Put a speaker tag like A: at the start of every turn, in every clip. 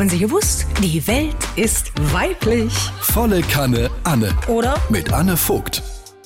A: Haben Sie gewusst? Die Welt ist weiblich.
B: Volle Kanne Anne.
A: Oder?
B: Mit Anne Vogt.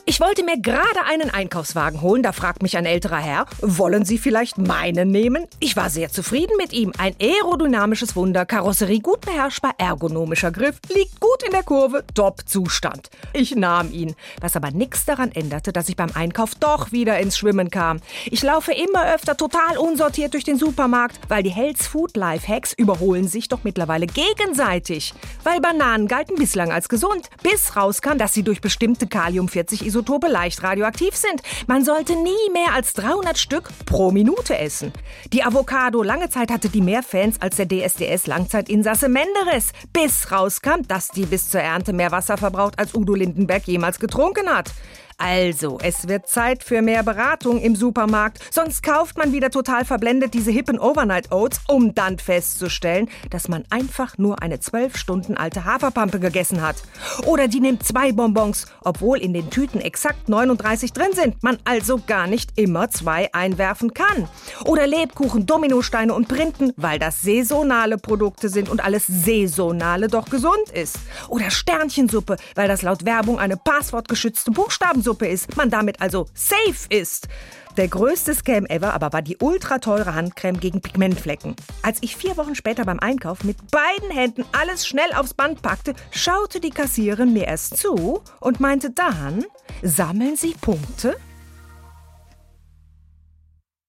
A: Ich wollte mir gerade einen Einkaufswagen holen, da fragt mich ein älterer Herr, wollen Sie vielleicht meinen nehmen? Ich war sehr zufrieden mit ihm. Ein aerodynamisches Wunder, Karosserie gut beherrschbar, ergonomischer Griff, liegt gut in der Kurve, Top-Zustand. Ich nahm ihn, was aber nichts daran änderte, dass ich beim Einkauf doch wieder ins Schwimmen kam. Ich laufe immer öfter total unsortiert durch den Supermarkt, weil die Health Food Life Hacks überholen sich doch mittlerweile gegenseitig. Weil Bananen galten bislang als gesund, bis rauskam, dass sie durch bestimmte Kalium 40 Isotope leicht radioaktiv sind. Man sollte nie mehr als 300 Stück pro Minute essen. Die Avocado lange Zeit hatte die mehr Fans als der DSDS-Langzeitinsasse Menderes, bis rauskam, dass die bis zur Ernte mehr Wasser verbraucht, als Udo Lindenberg jemals getrunken hat. Also, es wird Zeit für mehr Beratung im Supermarkt. Sonst kauft man wieder total verblendet diese hippen Overnight Oats, um dann festzustellen, dass man einfach nur eine zwölf Stunden alte Haferpampe gegessen hat. Oder die nimmt zwei Bonbons, obwohl in den Tüten exakt 39 drin sind, man also gar nicht immer zwei einwerfen kann. Oder Lebkuchen, Dominosteine und Printen, weil das saisonale Produkte sind und alles saisonale doch gesund ist. Oder Sternchensuppe, weil das laut Werbung eine passwortgeschützte Buchstaben Suppe ist, man damit also safe ist. Der größte Scam ever aber war die ultra teure Handcreme gegen Pigmentflecken. Als ich vier Wochen später beim Einkauf mit beiden Händen alles schnell aufs Band packte, schaute die Kassiererin mir erst zu und meinte dann, sammeln Sie Punkte?